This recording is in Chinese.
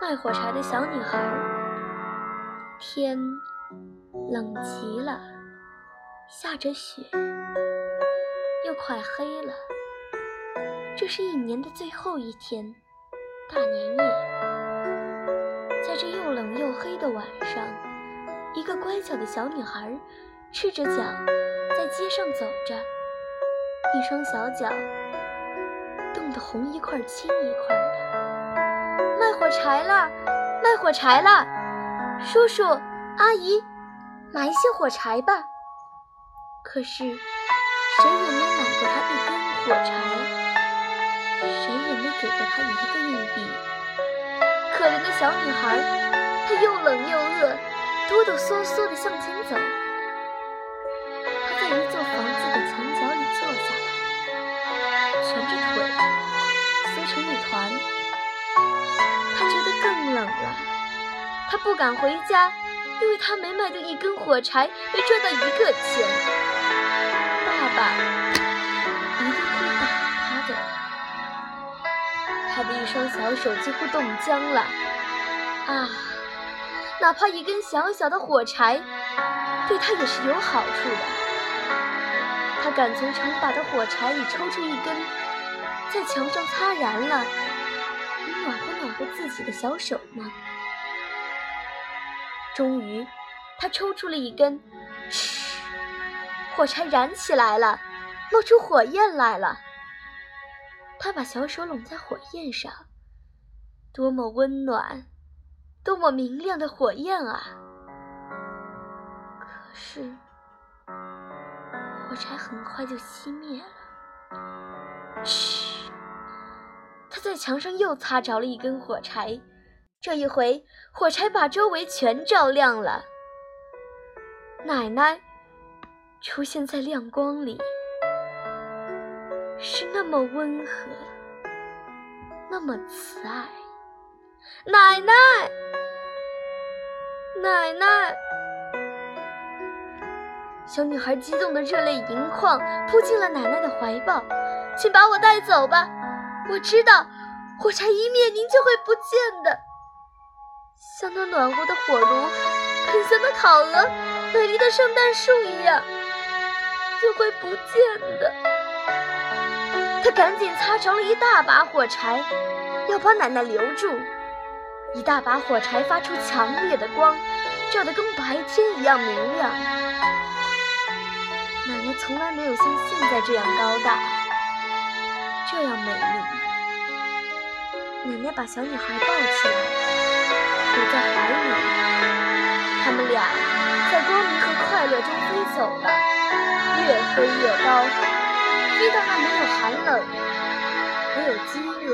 卖火柴的小女孩。天冷极了，下着雪，又快黑了。这是一年的最后一天，大年夜。在这又冷又黑的晚上，一个乖巧的小女孩赤着脚在街上走着，一双小脚冻得红一块青一块的。火柴了，卖火柴了！叔叔，阿姨，买一些火柴吧。可是谁也没买过他一根火柴，谁也没给过他一个硬币。可怜的小女孩，她又冷又饿，哆哆嗦嗦地向前走。了。他不敢回家，因为他没卖掉一根火柴，没赚到一个钱。爸爸一定会打他的。他的一双小手几乎冻僵了。啊，哪怕一根小小的火柴，对他也是有好处的。他敢从成把的火柴里抽出一根，在墙上擦燃了，暖和暖和自己的小手吗？终于，他抽出了一根，嗤，火柴燃起来了，冒出火焰来了。他把小手拢在火焰上，多么温暖，多么明亮的火焰啊！可是，火柴很快就熄灭了。嘘，在墙上又擦着了一根火柴。这一回，火柴把周围全照亮了。奶奶出现在亮光里，是那么温和，那么慈爱。奶奶，奶奶！小女孩激动的热泪盈眶，扑进了奶奶的怀抱。请把我带走吧，我知道，火柴一灭，您就会不见的。像那暖和的火炉，很香的烤鹅，美丽的圣诞树一样，就会不见的。他赶紧擦着了一大把火柴，要把奶奶留住。一大把火柴发出强烈的光，照得跟白天一样明亮。奶奶从来没有像现在这样高大，这样美丽。奶奶把小女孩抱起来。躲在怀里，他们俩在光明和快乐中飞走了，越飞越高，飞到那没有寒冷、没有饥饿、